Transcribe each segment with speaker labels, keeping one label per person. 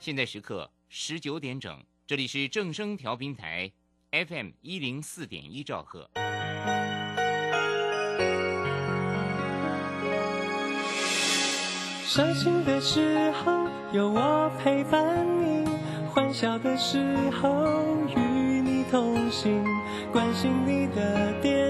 Speaker 1: 现在时刻十九点整，这里是正声调频台 FM 一零四点一兆赫。
Speaker 2: 伤心的时候有我陪伴你，欢笑的时候与你同行，关心你的点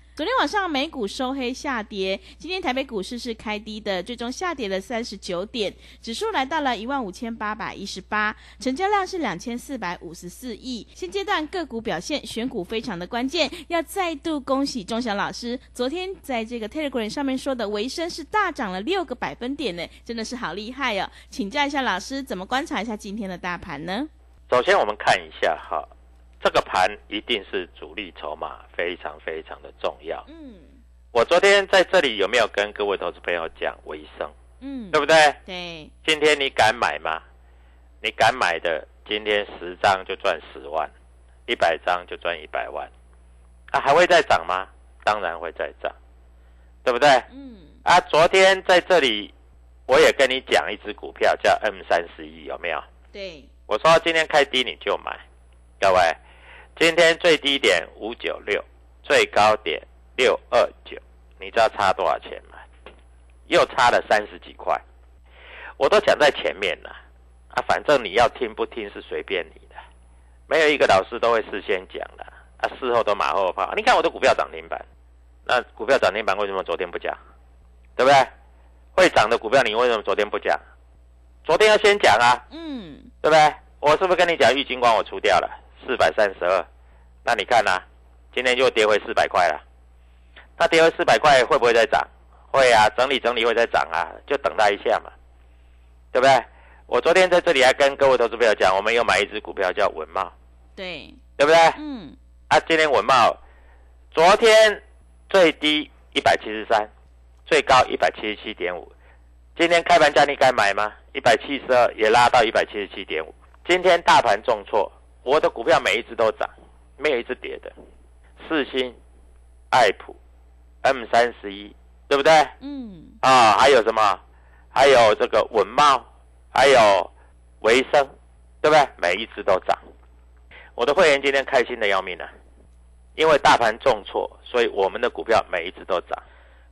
Speaker 3: 昨天晚上美股收黑下跌，今天台北股市是开低的，最终下跌了三十九点，指数来到了一万五千八百一十八，成交量是两千四百五十四亿。现阶段个股表现选股非常的关键，要再度恭喜钟祥老师，昨天在这个 Telegram 上面说的维生是大涨了六个百分点呢，真的是好厉害哦！请教一下老师，怎么观察一下今天的大盘呢？
Speaker 4: 首先我们看一下哈。这个盘一定是主力筹码非常非常的重要。
Speaker 3: 嗯，
Speaker 4: 我昨天在这里有没有跟各位投资朋友讲维生？
Speaker 3: 嗯，
Speaker 4: 对不对？
Speaker 3: 对。
Speaker 4: 今天你敢买吗？你敢买的，今天十张就赚十万，一百张就赚一百万。啊，还会再涨吗？当然会再涨，对不对？
Speaker 3: 嗯。
Speaker 4: 啊，昨天在这里我也跟你讲一只股票叫 M 三十一，有没有？
Speaker 3: 对。
Speaker 4: 我说今天开低你就买，各位。今天最低点五九六，最高点六二九，你知道差多少钱吗？又差了三十几块。我都讲在前面了啊，反正你要听不听是随便你的，没有一个老师都会事先讲的啊，事后都马后炮。你看我的股票涨停板，那股票涨停板为什么昨天不讲？对不对？会涨的股票你为什么昨天不讲？昨天要先讲啊，
Speaker 3: 嗯，
Speaker 4: 对不对？我是不是跟你讲玉金光我出掉了？四百三十二，那你看呐、啊，今天又跌回四百块了。那跌回四百块会不会再涨？会啊，整理整理会再涨啊，就等待一下嘛，对不对？我昨天在这里还跟各位投资朋友讲，我们有买一只股票叫文茂，
Speaker 3: 对，
Speaker 4: 对不对？
Speaker 3: 嗯，
Speaker 4: 啊，今天文茂昨天最低一百七十三，最高一百七十七点五，今天开盘价你敢买吗？一百七十二也拉到一百七十七点五，今天大盘重挫。我的股票每一只都涨，没有一只跌的。四星、爱普、M 三十一，对不对？
Speaker 3: 嗯。
Speaker 4: 啊，还有什么？还有这个文茂，还有维生，对不对？每一只都涨。我的会员今天开心的要命啊，因为大盘重挫，所以我们的股票每一只都涨。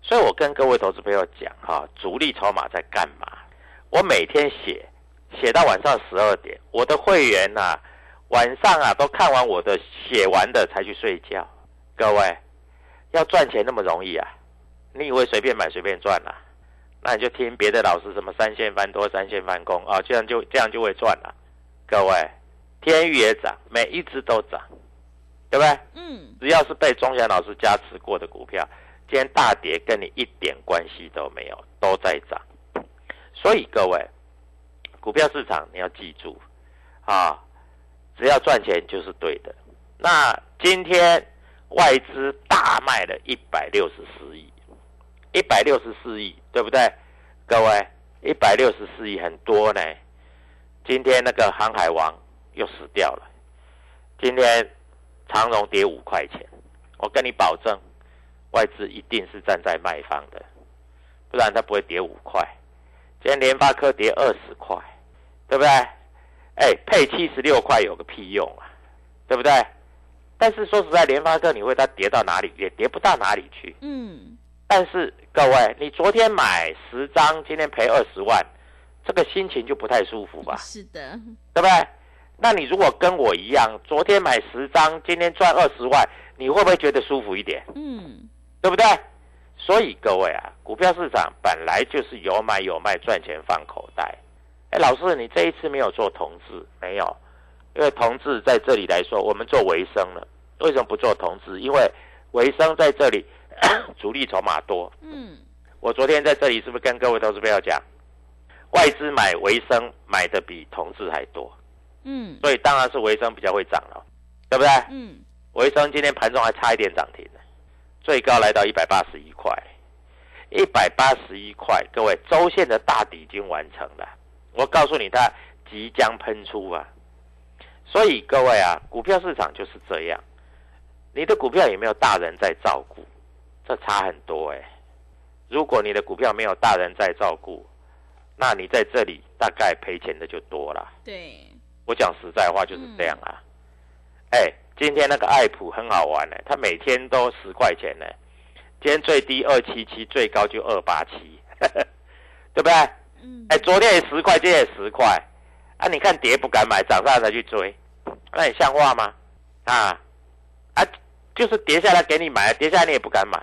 Speaker 4: 所以我跟各位投资朋友讲哈，主力筹码在干嘛？我每天写，写到晚上十二点，我的会员呢、啊。晚上啊，都看完我的写完的才去睡觉。各位，要赚钱那么容易啊？你以为随便买随便赚啊？那你就听别的老师什么三线翻多、三线翻空啊，这样就这样就会赚了。各位，天域也涨，每一只都涨，对不对？
Speaker 3: 嗯。
Speaker 4: 只要是被钟祥老师加持过的股票，今天大跌跟你一点关系都没有，都在涨。所以各位，股票市场你要记住啊。只要赚钱就是对的。那今天外资大卖了一百六十四亿，一百六十四亿，对不对？各位，一百六十四亿很多呢。今天那个航海王又死掉了。今天长荣跌五块钱，我跟你保证，外资一定是站在卖方的，不然它不会跌五块。今天联发科跌二十块，对不对？哎，配七十六块有个屁用啊，对不对？但是说实在，联发科你会它跌到哪里？也跌不到哪里去。
Speaker 3: 嗯，
Speaker 4: 但是各位，你昨天买十张，今天赔二十万，这个心情就不太舒服吧？
Speaker 3: 是的，
Speaker 4: 对不对？那你如果跟我一样，昨天买十张，今天赚二十万，你会不会觉得舒服一点？
Speaker 3: 嗯，
Speaker 4: 对不对？所以各位啊，股票市场本来就是有买有卖，赚钱放口袋。哎，老师，你这一次没有做同志，没有？因为同志在这里来说，我们做维生了。为什么不做同志？因为维生在这里 主力筹码多。
Speaker 3: 嗯，
Speaker 4: 我昨天在这里是不是跟各位投资朋友讲，外资买维生买的比同志还多？
Speaker 3: 嗯，
Speaker 4: 所以当然是维生比较会涨了，对不对？
Speaker 3: 嗯，
Speaker 4: 维生今天盘中还差一点涨停呢，最高来到一百八十一块，一百八十一块，各位周线的大底已经完成了。我告诉你，它即将喷出啊！所以各位啊，股票市场就是这样，你的股票有没有大人在照顾？这差很多哎。如果你的股票没有大人在照顾，那你在这里大概赔钱的就多了。
Speaker 3: 对，
Speaker 4: 我讲实在话就是这样啊。哎、今天那个爱普很好玩呢、它每天都十块钱呢、今天最低二七七，最高就二八七，对不对？
Speaker 3: 嗯，
Speaker 4: 哎，昨天也十块，今天也十块，啊，你看跌不敢买，涨上才去追，那你像话吗？啊啊，就是跌下来给你买，跌下来你也不敢买，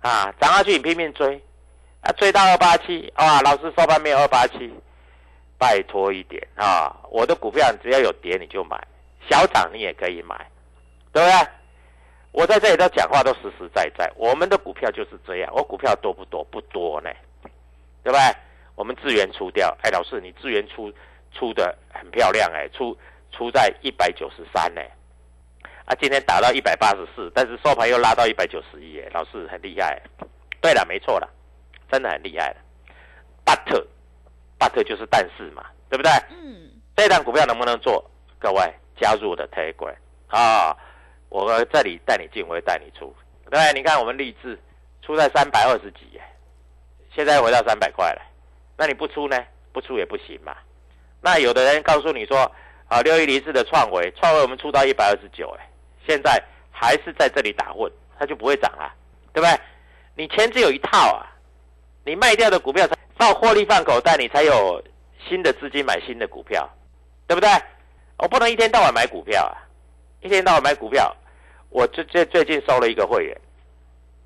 Speaker 4: 啊，涨上去你拼命追，啊，追到二八七，啊，老师收盘没有二八七，拜托一点啊，我的股票只要有跌你就买，小涨你也可以买，对不对？我在这里都讲话都实实在在，我们的股票就是这样，我股票多不多？不多呢，对不对？我们资源出掉，哎，老师，你资源出出的很漂亮，哎，出出在一百九十三呢，啊，今天打到一百八十四，但是收盘又拉到一百九十一，哎，老师很厉害。对了，没错了，真的很厉害了。but but 就是但是嘛，对不对？
Speaker 3: 嗯，
Speaker 4: 这档股票能不能做？各位加入我的 Telegram 啊，我这里带你进，我会带你出，对？你看我们励志出在三百二十几，哎，现在回到三百块了。那你不出呢？不出也不行嘛。那有的人告诉你说，啊，六一零四的创维，创维我们出到一百二十九，哎，现在还是在这里打混，它就不会涨了，对不对？你钱只有一套啊，你卖掉的股票才放获利放口袋，你才有新的资金买新的股票，对不对？我不能一天到晚买股票啊，一天到晚买股票。我最最最近收了一个会员，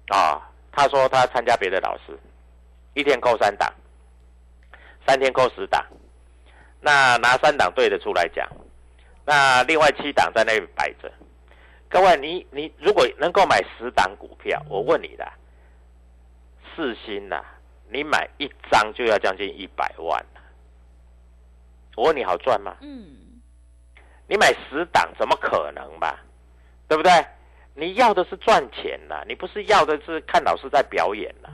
Speaker 4: 啊，他说他参加别的老师，一天扣三档。三天扣十档，那拿三档对的出来讲，那另外七档在那里摆着。各位，你你如果能够买十档股票，我问你啦，四星呐，你买一张就要将近一百万我问你好赚吗？
Speaker 3: 嗯，
Speaker 4: 你买十档怎么可能吧？对不对？你要的是赚钱呐，你不是要的是看老师在表演呐。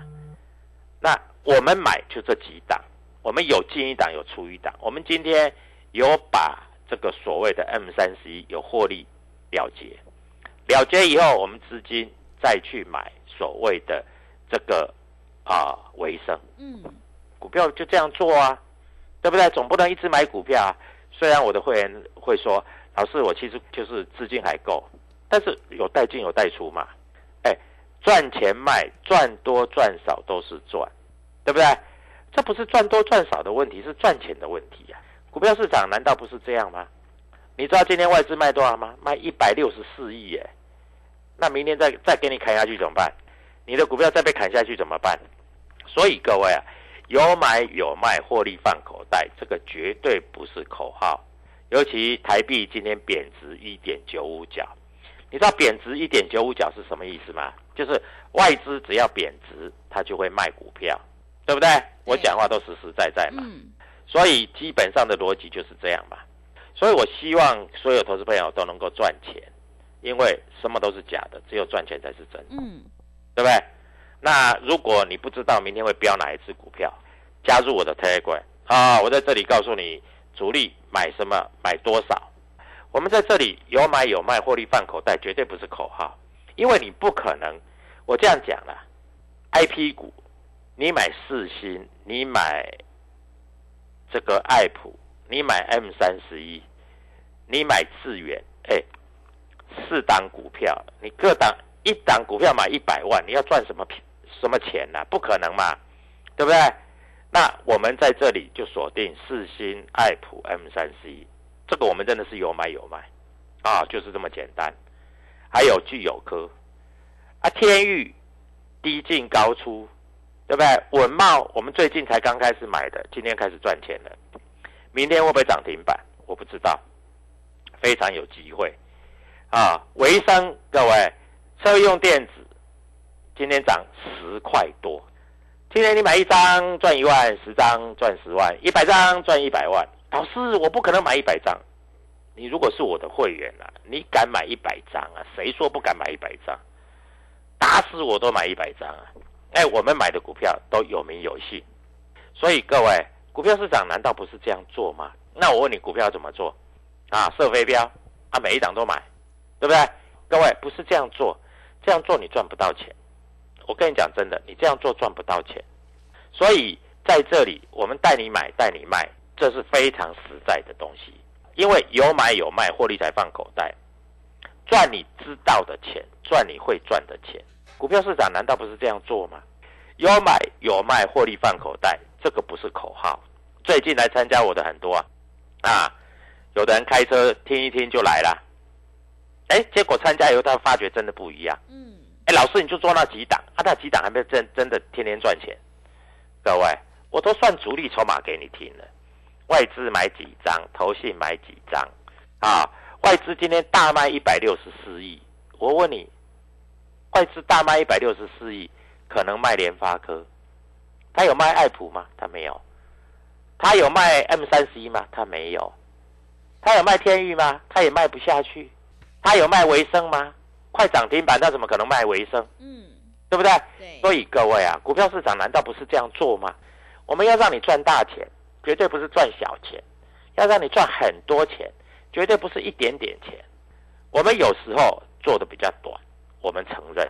Speaker 4: 那我们买就这几档。我们有进一档，有出一档。我们今天有把这个所谓的 M 三十一有获利了结，了结以后，我们资金再去买所谓的这个啊维生，
Speaker 3: 嗯，
Speaker 4: 股票就这样做啊，对不对？总不能一直买股票啊。虽然我的会员会说，老师，我其实就是资金还够，但是有带进有带出嘛。哎，赚钱卖，赚多赚少都是赚，对不对？这不是赚多赚少的问题，是赚钱的问题呀、股票市场难道不是这样吗？你知道今天外资卖多少吗？卖一百六十四亿耶。那明天再再给你砍下去怎么办？你的股票再被砍下去怎么办？所以各位啊，有买有卖，获利放口袋，这个绝对不是口号。尤其台币今天贬值一点九五角，你知道贬值一点九五角是什么意思吗？就是外资只要贬值，它就会卖股票。对不对？我讲话都实实在在嘛，
Speaker 3: 嗯，
Speaker 4: 所以基本上的逻辑就是这样嘛。所以我希望所有投资朋友都能够赚钱，因为什么都是假的，只有赚钱才是真的，
Speaker 3: 嗯，
Speaker 4: 对不对？那如果你不知道明天会飙哪一只股票，加入我的 Telegram 啊，我在这里告诉你主力买什么，买多少。我们在这里有买有卖，获利放口袋，绝对不是口号，因为你不可能。我这样讲了，IP 股，你买四星，你买这个爱普，你买 M 三十一，你买智远，哎，四档股票，你各档一档股票买一百万，你要赚什么什么钱呢？不可能嘛，对不对？那我们在这里就锁定四星、爱普、M 三十一。这个我们真的是有买有卖，啊，就是这么简单。还有具有科，啊，天域低进高出，对不对？文茂我们最近才刚开始买的，今天开始赚钱了。明天会不会涨停板？我不知道，非常有机会。啊，维生各位，车用电子今天涨十块多，今天你买一张赚一万，十张赚十万，一百张赚一百万。老师，我不可能买一百张。你如果是我的会员啊，你敢买一百张啊？谁说不敢买一百张？打死我都买一百张啊！哎，我们买的股票都有名有姓，所以各位，股票市场难道不是这样做吗？那我问你，股票怎么做？啊，设飞镖啊，每一档都买，对不对？各位不是这样做，这样做你赚不到钱。我跟你讲真的，你这样做赚不到钱。所以在这里，我们带你买，带你卖。这是非常实在的东西，因为有买有卖，获利才放口袋，赚你知道的钱，赚你会赚的钱。股票市场难道不是这样做吗？有买有卖，获利放口袋，这个不是口号。最近来参加我的很多啊，啊，有的人开车听一听就来了，哎，结果参加以后他发觉真的不一样。嗯，哎，老师你就做那几档，啊，那几档还没有真真的天天赚钱。各位，我都算主力筹码给你听了。外资买几张，投信买几张，啊，外资今天大卖一百六十四亿。我问你，外资大卖一百六十四亿，可能卖联发科？他有卖爱普吗？他没有。他有卖 M 三十一吗？他没有。他有卖天域吗？他也卖不下去。他有卖维生吗？快涨停板，他怎么可能卖维生？嗯，对不对？
Speaker 3: 对。
Speaker 4: 所以各位啊，股票市场难道不是这样做吗？我们要让你赚大钱。绝对不是赚小钱，要让你赚很多钱，绝对不是一点点钱。我们有时候做的比较短，我们承认，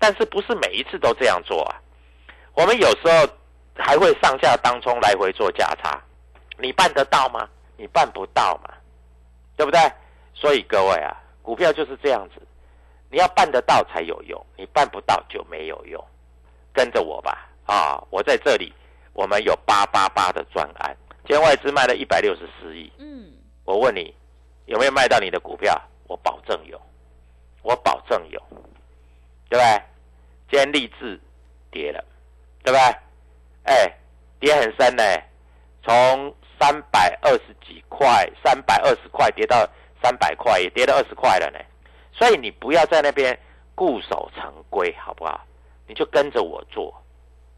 Speaker 4: 但是不是每一次都这样做啊？我们有时候还会上下当冲来回做价差，你办得到吗？你办不到嘛，对不对？所以各位啊，股票就是这样子，你要办得到才有用，你办不到就没有用。跟着我吧，啊，我在这里。我们有八八八的专案，今天外资卖了一百六十四亿。嗯，我问你，有没有卖到你的股票？我保证有，我保证有，对不对？今天立志跌了，对不对？哎，跌很深呢，从三百二十几块、三百二十块跌到三百块，也跌了二十块了呢。所以你不要在那边固守成规，好不好？你就跟着我做。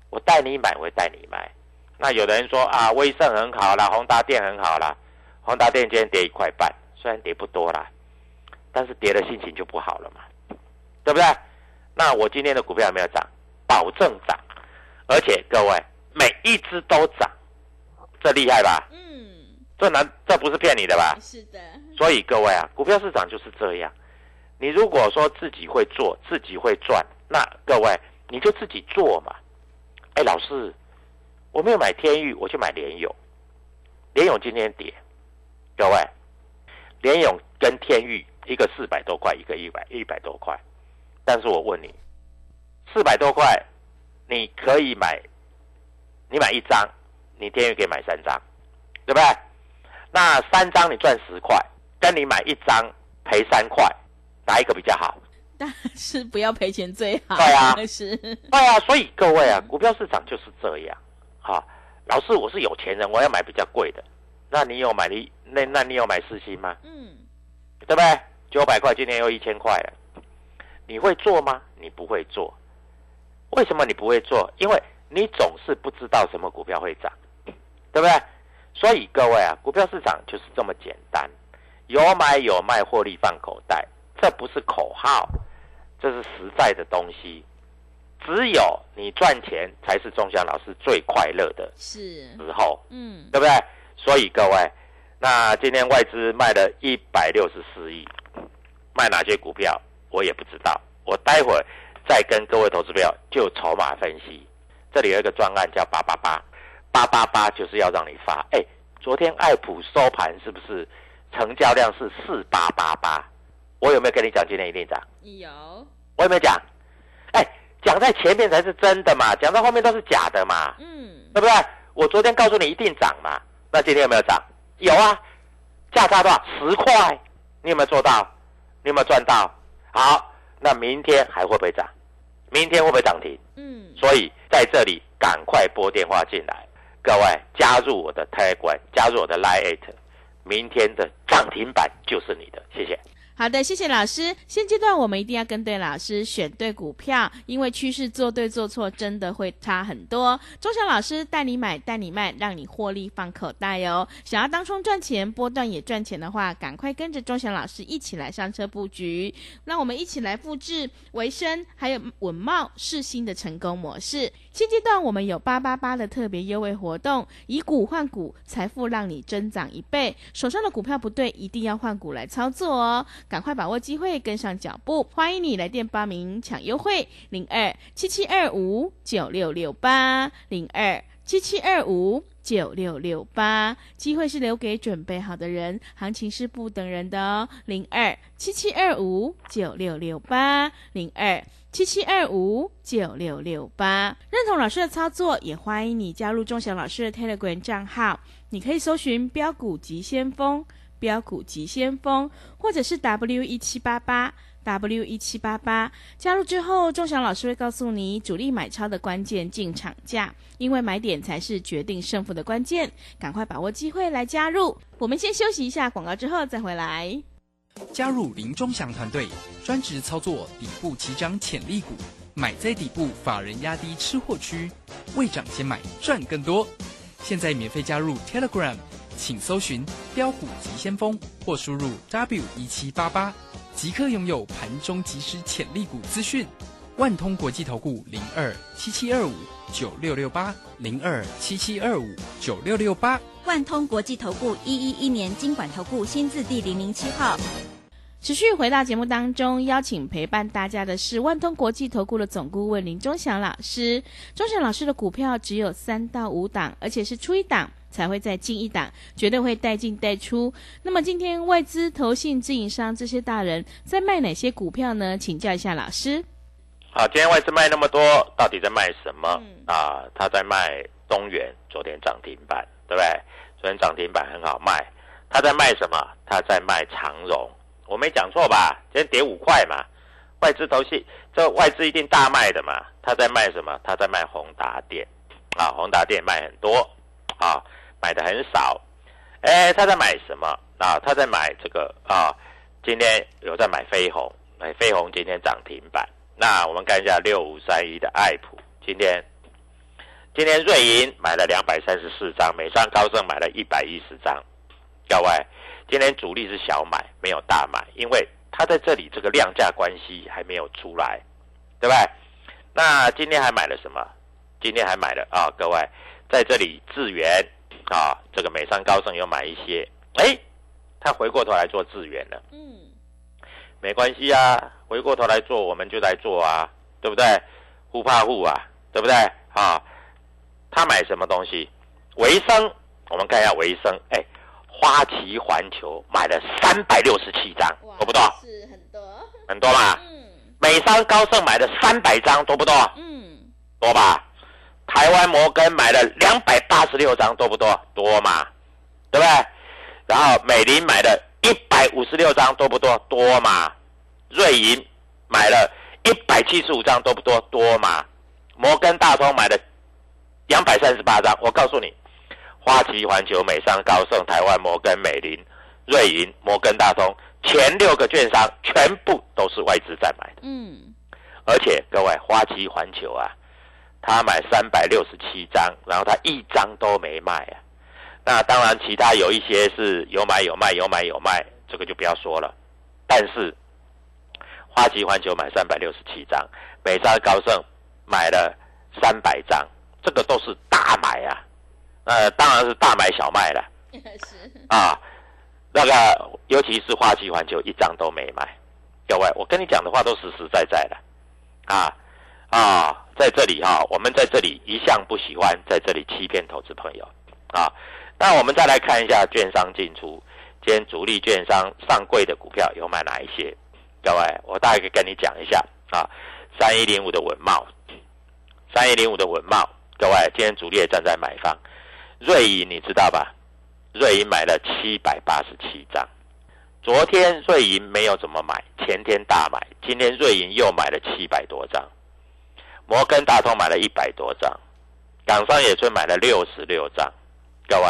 Speaker 4: 我带你买，我带你卖。那有的人说啊，威盛很好啦，宏达电很好啦。宏达电今天跌一块半，虽然跌不多啦，但是跌的心情就不好了嘛，对不对？那我今天的股票有没有涨？保证涨，而且各位每一只都涨，这厉害吧？嗯，这难，这不是骗你的吧？
Speaker 3: 是的。
Speaker 4: 所以各位啊，股票市场就是这样。你如果说自己会做，自己会赚，那各位你就自己做嘛。哎，老师，我没有买天域，我去买联勇。联勇今天跌，各位，联勇跟天域一个四百多块，一个一百一百多块。但是我问你，四百多块，你可以买，你买一张，你天域可以买三张，对不对？那三张你赚十块，跟你买一张赔三块，哪一个比较好？
Speaker 3: 但是不要赔钱最好。
Speaker 4: 对啊，
Speaker 3: 是。
Speaker 4: 对啊，所以各位啊，股票市场就是这样。哈，老师，我是有钱人，我要买比较贵的。那你有买你那那你有买四星吗？嗯，对不对？九百块，今天又一千块了。你会做吗？你不会做。为什么你不会做？因为你总是不知道什么股票会涨，对不对？所以各位啊，股票市场就是这么简单，有买有卖，获利放口袋，这不是口号。这是实在的东西，只有你赚钱才是钟祥老师最快乐的
Speaker 3: 是，
Speaker 4: 时候，
Speaker 3: 嗯，
Speaker 4: 对不对？所以各位，那今天外资卖了一百六十四亿，卖哪些股票我也不知道，我待会儿再跟各位投资票就筹码分析。这里有一个专案叫八八八，八八八就是要让你发。哎，昨天爱普收盘是不是成交量是四八八八？我有没有跟你讲今天一定涨？
Speaker 3: 有，
Speaker 4: 我有没有讲？哎，讲在前面才是真的嘛，讲到后面都是假的嘛，
Speaker 3: 嗯，
Speaker 4: 对不对？我昨天告诉你一定涨嘛，那今天有没有涨？有啊，价差多少？十块，你有没有做到？你有没有赚到？好，那明天还会不会涨？明天会不会涨停？
Speaker 3: 嗯，
Speaker 4: 所以在这里赶快拨电话进来，各位加入我的 Telegram，加入我的 Line，明天的涨停板就是你的，谢谢。
Speaker 3: 好的，谢谢老师。现阶段我们一定要跟对老师，选对股票，因为趋势做对做错真的会差很多。钟祥老师带你买，带你卖，让你获利放口袋哦。想要当冲赚钱，波段也赚钱的话，赶快跟着钟祥老师一起来上车布局。那我们一起来复制维生还有稳茂世新的成功模式。现阶段我们有八八八的特别优惠活动，以股换股，财富让你增长一倍。手上的股票不对，一定要换股来操作哦。赶快把握机会，跟上脚步。欢迎你来电报名抢优惠，零二七七二五九六六八零二七七二五九六六八。机会是留给准备好的人，行情是不等人的哦。零二七七二五九六六八零二七七二五九六六八。认同老师的操作，也欢迎你加入钟祥老师的 Telegram 账号，你可以搜寻标股急先锋。标股急先锋，或者是 W 一七八八 W 一七八八，加入之后，钟祥老师会告诉你主力买超的关键进场价，因为买点才是决定胜负的关键，赶快把握机会来加入。我们先休息一下广告，之后再回来。
Speaker 5: 加入林钟祥团队，专职操作底部起涨潜力股，买在底部，法人压低吃货区，未涨先买赚更多。现在免费加入 Telegram。请搜寻“标股急先锋”或输入 “w 一七八八”，即刻拥有盘中即时潜力股资讯。万通国际投顾零二七七二五九六六八零二七七二五九六六八。
Speaker 6: 万通国际投顾一一一年经管投顾新字第零零七号。
Speaker 3: 持续回到节目当中，邀请陪伴大家的是万通国际投顾的总顾问林忠祥老师。忠祥老师的股票只有三到五档，而且是出一档。才会再进一档，绝对会带进带出。那么今天外资、投信、自营商这些大人在卖哪些股票呢？请教一下老师。
Speaker 4: 好，今天外资卖那么多，到底在卖什么？啊，他在卖东元，昨天涨停板，对不对？昨天涨停板很好卖。他在卖什么？他在卖长荣，我没讲错吧？今天跌五块嘛。外资、投信，这外资一定大卖的嘛。他在卖什么？他在卖宏达电，啊，宏达电卖很多，啊。买的很少，哎，他在买什么啊？他在买这个啊，今天有在买飞鸿，买飞鸿今天涨停板。那我们看一下六五三一的爱普，今天今天瑞银买了两百三十四张，美商高盛买了一百一十张。各位，今天主力是小买，没有大买，因为他在这里这个量价关系还没有出来，对不对？那今天还买了什么？今天还买了啊，各位在这里智源。啊，这个美商高盛又买一些，哎，他回过头来做资源了，嗯，没关系啊，回过头来做我们就来做啊，对不对？互怕互啊，对不对？啊，他买什么东西？维生，我们看一下维生，哎，花旗环球买了三百六十七张，多不多？
Speaker 3: 是很多，
Speaker 4: 很多吧？嗯，美商高盛买了三百张，多不多？嗯，多吧？台湾摩根买了两百八十六张，多不多？多嘛，对不对？然后美林买了一百五十六张，多不多？多嘛。瑞银买了一百七十五张，多不多？多嘛。摩根大通买了两百三十八张。我告诉你，花旗环球、美商高盛、台湾摩根、美林、瑞银、摩根大通前六个券商全部都是外资在买的。嗯。而且各位，花旗环球啊。他买三百六十七张，然后他一张都没卖啊。那当然，其他有一些是有买有卖，有买有卖，这个就不要说了。但是花旗环球买三百六十七张，美商高盛买了三百张，这个都是大买啊，呃，当然是大买小卖了
Speaker 3: 是，
Speaker 4: 啊。那个尤其是花旗环球一张都没买，各位，我跟你讲的话都实实在在的啊啊，在这里哈、我们在这里一向不喜欢在这里欺骗投资朋友啊。那我们再来看一下券商进出，今天主力券商上柜的股票有买哪一些？各位，我大概跟你讲一下啊。三一零五的文茂，三一零五的文茂，各位，今天主力也站在买方。瑞银你知道吧？瑞银买了七百八十七张，昨天瑞银没有怎么买，前天大买，今天瑞银又买了七百多张。摩根大通买了一百多张，港商野村买了六十六张。各位，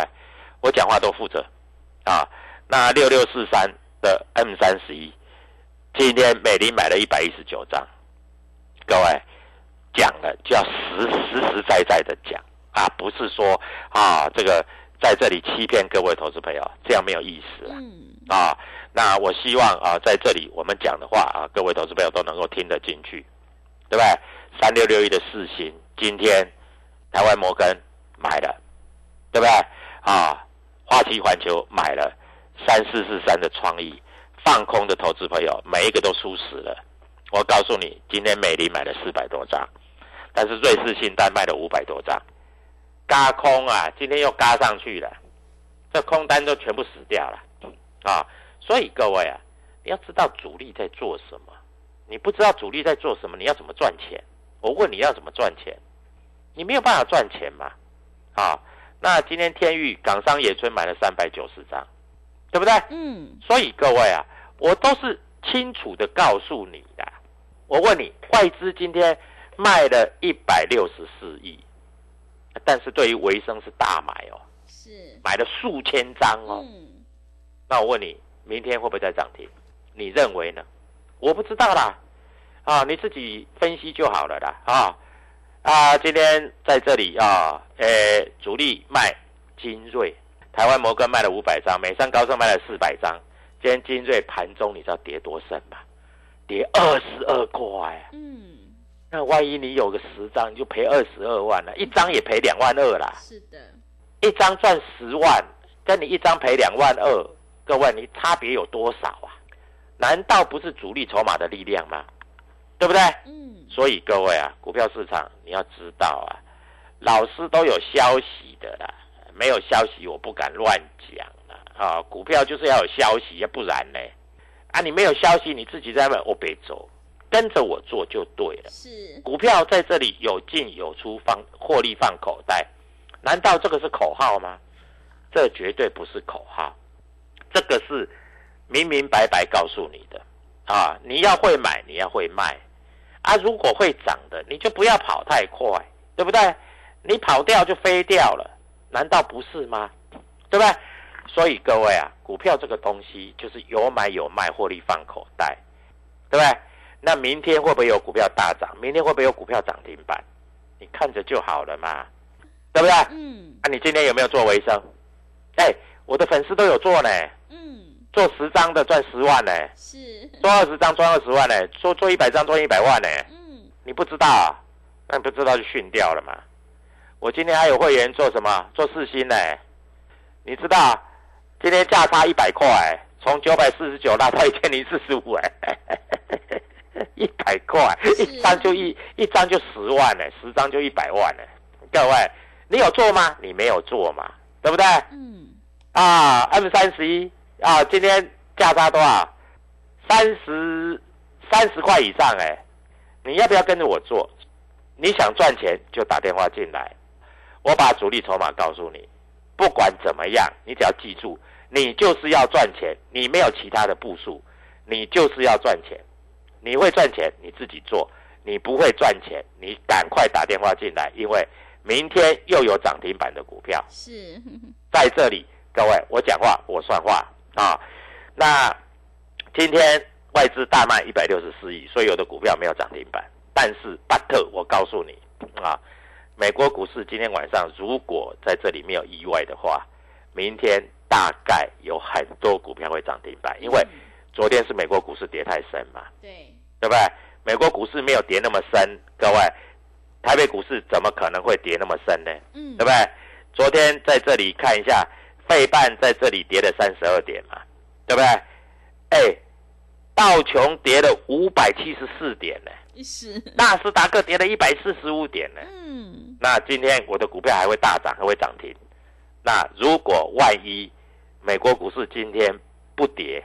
Speaker 4: 我讲话都负责啊。那六六四三的 M 三十一，今天美林买了一百一十九张。各位讲了就要实实实在在的讲啊，不是说啊这个在这里欺骗各位投资朋友，这样没有意思啊。
Speaker 3: 嗯，
Speaker 4: 啊，那我希望啊，在这里我们讲的话啊，各位投资朋友都能够听得进去，对不对？三六六一的四星，今天台湾摩根买了，对不对？啊，花旗环球买了，三四四三的创意，放空的投资朋友每一个都输死了。我告诉你，今天美林买了四百多张，但是瑞士信贷卖了五百多张，嘎空啊，今天又嘎上去了。这空单都全部死掉了啊！所以各位啊，你要知道主力在做什么。你不知道主力在做什么，你要怎么赚钱？我问你要怎么赚钱？你没有办法赚钱嘛？啊，那今天天域港商野村买了三百九十张，对不对？
Speaker 3: 嗯，
Speaker 4: 所以各位啊，我都是清楚的告诉你的。我问你，外资今天卖了一百六十四亿，但是对于维生是大买哦。
Speaker 3: 是，
Speaker 4: 买了数千张哦。
Speaker 3: 嗯，
Speaker 4: 那我问你，明天会不会再涨停？你认为呢？我不知道啦，啊，你自己分析就好了啦，啊啊，今天在这里啊，呃，主力卖精锐，台湾摩根卖了五百张，美商高盛卖了四百张，今天精锐盘中你知道跌多深吗？跌二十二块，
Speaker 3: 嗯，
Speaker 4: 那万一你有个十张，你就赔二十二万了，一张也赔两万二啦。
Speaker 3: 是的，
Speaker 4: 一张赚十万，跟你一张赔两万二，各位你差别有多少啊？难道不是主力筹码的力量吗？对不对？
Speaker 3: 嗯，
Speaker 4: 所以各位啊，股票市场你要知道啊，老师都有消息的啦，没有消息我不敢乱讲啊。啊，股票就是要有消息，要不然呢？啊，你没有消息，你自己在那我别走，跟着我做就对了。
Speaker 3: 是，
Speaker 4: 股票在这里有进有出，放获利放口袋，难道这个是口号吗？这绝对不是口号，这个是明明白白告诉你的啊！你要会买，你要会卖啊！如果会涨的，你就不要跑太快，对不对？你跑掉就飞掉了，难道不是吗？对不对？所以各位啊，股票这个东西就是有买有卖，获利放口袋，对不对？那明天会不会有股票大涨？明天会不会有股票涨停板？你看着就好了嘛，对不对？
Speaker 3: 嗯，
Speaker 4: 啊，你今天有没有做微商？哎，我的粉丝都有做呢，
Speaker 3: 嗯，
Speaker 4: 做十张的赚十万呢，
Speaker 3: 是，
Speaker 4: 做二十张赚二十万呢，做做一百张赚一百万呢。
Speaker 3: 嗯，
Speaker 4: 你不知道啊？那你不知道就训掉了嘛。我今天还有会员做什么？做四星呢？你知道今天价差一百块，从九百四十九拉到一千零四十五，哎，一百块一张就一一张就十万呢，十张就一百万呢。各位，你有做吗？你没有做嘛，对不对？
Speaker 3: 嗯，
Speaker 4: 啊，M 三十一啊，今天价差多少？三十三十块以上哎、你要不要跟着我做？你想赚钱就打电话进来，我把主力筹码告诉你。不管怎么样，你只要记住，你就是要赚钱，你没有其他的步数，你就是要赚钱。你会赚钱，你自己做；你不会赚钱，你赶快打电话进来，因为明天又有涨停板的股票。
Speaker 3: 是，
Speaker 4: 在这里，各位，我讲话我算话啊。那今天外资大卖一百六十四亿，所以有的股票没有涨停板。但是，巴特，我告诉你啊，美国股市今天晚上如果在这里没有意外的话，明天大概有很多股票会涨停板，因为昨天是美国股市跌太深嘛，
Speaker 3: 对，
Speaker 4: 对不对？美国股市没有跌那么深，各位，台北股市怎么可能会跌那么深呢？
Speaker 3: 嗯
Speaker 4: 对不对？昨天在这里看一下，费半在这里跌了三十二点嘛，对不对？哎，道琼跌了五百七十四点呢，
Speaker 3: 是，
Speaker 4: 纳斯达克跌了一百四十五点呢。
Speaker 3: 嗯，
Speaker 4: 那今天我的股票还会大涨，还会涨停。那如果万一美国股市今天不跌，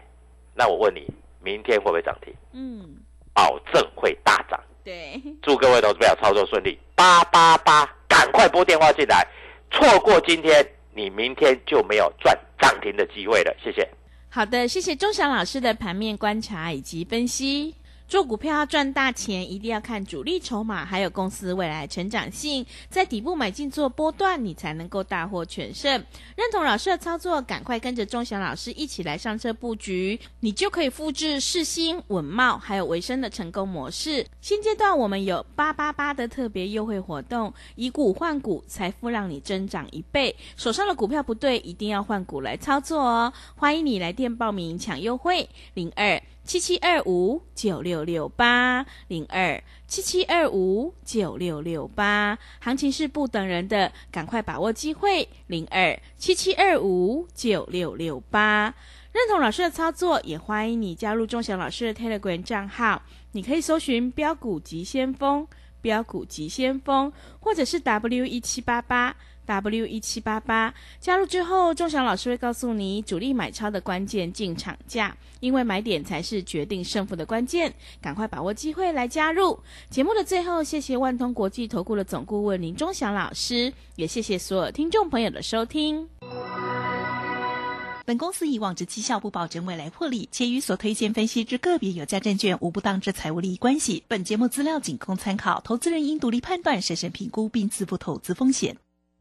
Speaker 4: 那我问你，明天会不会涨停？
Speaker 3: 嗯，
Speaker 4: 保证会大涨。
Speaker 3: 对，
Speaker 4: 祝各位投资朋友操作顺利，八八八，赶快拨电话进来，错过今天，你明天就没有赚涨停的机会了。谢谢。
Speaker 3: 好的，谢谢钟祥老师的盘面观察以及分析。做股票要赚大钱，一定要看主力筹码，还有公司未来成长性，在底部买进做波段，你才能够大获全胜。认同老师的操作，赶快跟着钟祥老师一起来上车布局，你就可以复制世新、稳茂还有维生的成功模式。现阶段我们有八八八的特别优惠活动，以股换股，财富让你增长一倍。手上的股票不对，一定要换股来操作哦。欢迎你来电报名抢优惠，零二。七七二五九六六八零二七七二五九六六八，行情是不等人的，赶快把握机会，零二七七二五九六六八。认同老师的操作，也欢迎你加入钟祥老师的 Telegram 账号，你可以搜寻“标股急先锋”、“标股急先锋”，或者是 W 一七八八。W 一七八八加入之后，钟祥老师会告诉你主力买超的关键进场价，因为买点才是决定胜负的关键，赶快把握机会来加入。节目的最后，谢谢万通国际投顾的总顾问林钟祥老师，也谢谢所有听众朋友的收听。
Speaker 7: 本公司以往之绩效不保证未来获利，且与所推荐分析之个别有价证券无不当之财务利益关系。本节目资料仅供参考，投资人应独立判断、审慎评估并自负投资风险。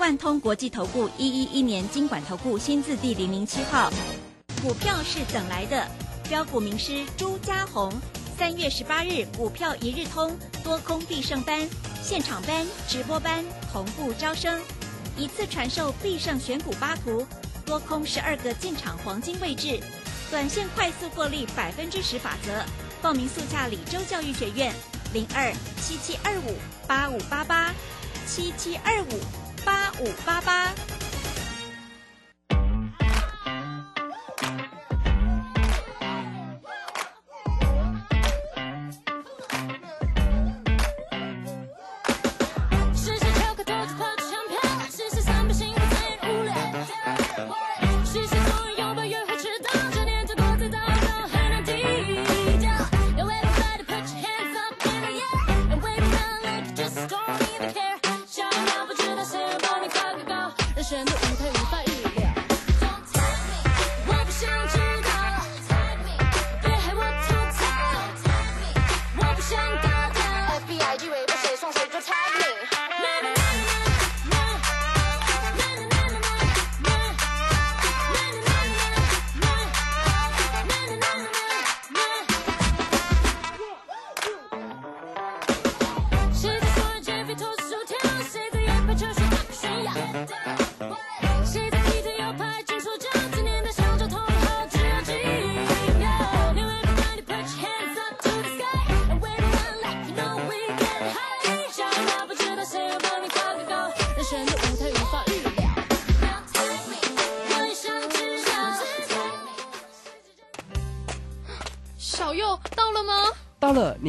Speaker 6: 万通国际投顾一一一年经管投顾新字第零零七号，股票是等来的，标股名师朱家红，三月十八日股票一日通多空必胜班，现场班、直播班同步招生，一次传授必胜选股八图，多空十二个进场黄金位置，短线快速获利百分之十法则，报名速洽李州教育学院零二七七二五八五八八七七二五。八五八八。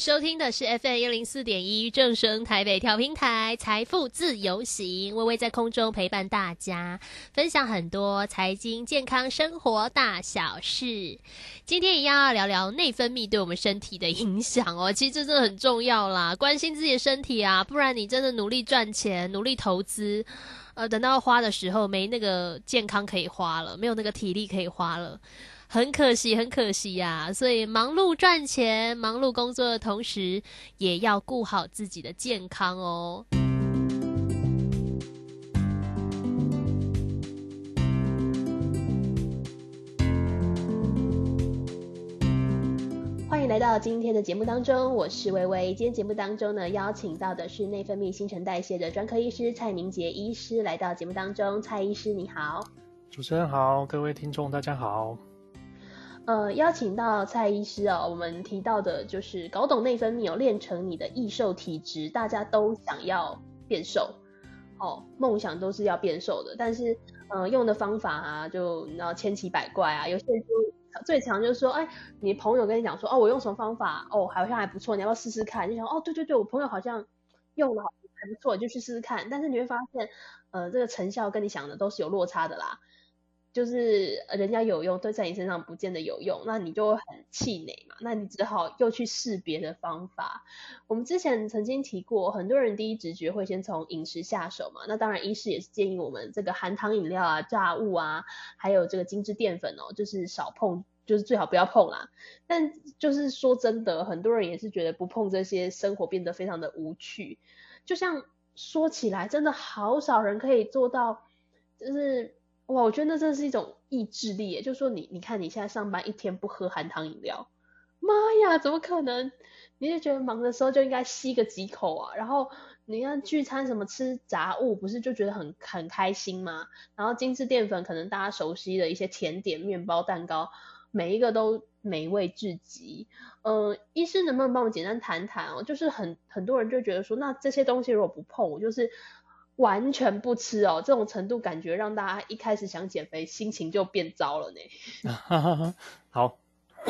Speaker 8: 收听的是 FM 一零四点一正声台北调频台财富自由行，微微在空中陪伴大家，分享很多财经、健康、生活大小事。今天一样要聊聊内分泌对我们身体的影响哦，其实这真的很重要啦，关心自己的身体啊，不然你真的努力赚钱、努力投资，呃，等到花的时候没那个健康可以花了，没有那个体力可以花了。很可惜，很可惜呀、所以忙碌赚钱、忙碌工作的同时，也要顾好自己的健康哦。欢迎来到今天的节目当中，我是微微。今天节目当中呢，邀请到的是内分泌新陈代谢的专科医师蔡明杰医师来到节目当中。蔡医师你好。
Speaker 9: 主持人好，各位听众大家好。
Speaker 8: 呃，邀请到蔡医师哦，我们提到的就是搞懂内分泌哦，练成你的易瘦体质，大家都想要变瘦哦，梦想都是要变瘦的，但是呃用的方法啊，就你知道千奇百怪啊，有些人就最常就是说，哎，你朋友跟你讲说，哦，我用什么方法，哦，好像还不错，你要不要试试看？就想，哦，对对对，我朋友好像用的好还不错，就去试试看，但是你会发现，呃，这个成效跟你想的都是有落差的啦。就是人家有用，对在你身上不见得有用，那你就会很气馁嘛。那你只好又去试别的方法。我们之前曾经提过，很多人第一直觉会先从饮食下手嘛。那当然，医师也是建议我们这个含糖饮料啊、炸物啊，还有这个精致淀粉哦，就是少碰，就是最好不要碰啦。但就是说真的，很多人也是觉得不碰这些，生活变得非常的无趣。就像说起来，真的好少人可以做到，就是。哇，我觉得那真的是一种意志力耶，就是说你，你看你现在上班一天不喝含糖饮料，妈呀，怎么可能？你就觉得忙的时候就应该吸个几口啊，然后你看聚餐什么吃杂物，不是就觉得很很开心吗？然后精致淀粉可能大家熟悉的一些甜点、面包、蛋糕，每一个都美味至极。嗯，医师能不能帮我简单谈谈哦？就是很很多人就觉得说，那这些东西如果不碰，我就是。完全不吃哦，这种程度感觉让大家一开始想减肥，心情就变糟了呢。
Speaker 9: 好，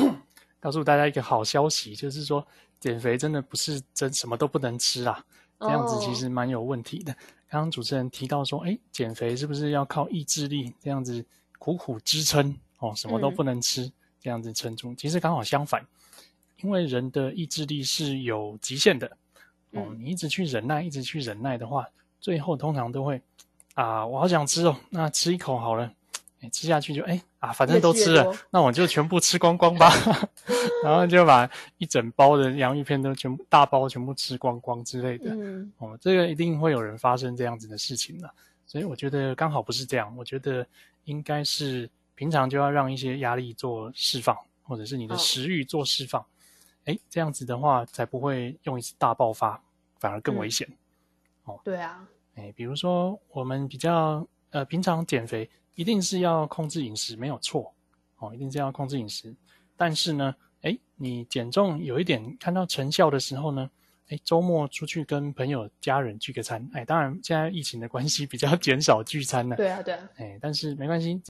Speaker 9: 告诉大家一个好消息，就是说减肥真的不是真什么都不能吃啦，这样子其实蛮有问题的。刚刚主持人提到说，哎，减肥是不是要靠意志力这样子苦苦支撑哦，什么都不能吃、这样子撑住？其实刚好相反，因为人的意志力是有极限的哦，你一直去忍耐，一直去忍耐的话。最后通常都会啊，我好想吃哦，那吃一口好了，哎，吃下去就哎啊，反正都吃了，那我就全部吃光光吧，然后就把一整包的洋芋片都全部大包全部吃光光之类的。嗯，哦，这个一定会有人发生这样子的事情的，所以我觉得刚好不是这样，我觉得应该是平常就要让一些压力做释放，或者是你的食欲做释放，哎，这样子的话才不会用一次大爆发，反而更危险。哦，
Speaker 8: 对啊，
Speaker 9: 哎，比如说我们比较呃，平常减肥一定是要控制饮食，没有错，哦，一定是要控制饮食。但是呢，哎，你减重有一点看到成效的时候呢，哎，周末出去跟朋友、家人聚个餐，哎，当然现在疫情的关系比较 减少聚餐了，
Speaker 8: 对啊，对啊，
Speaker 9: 哎，但是没关系。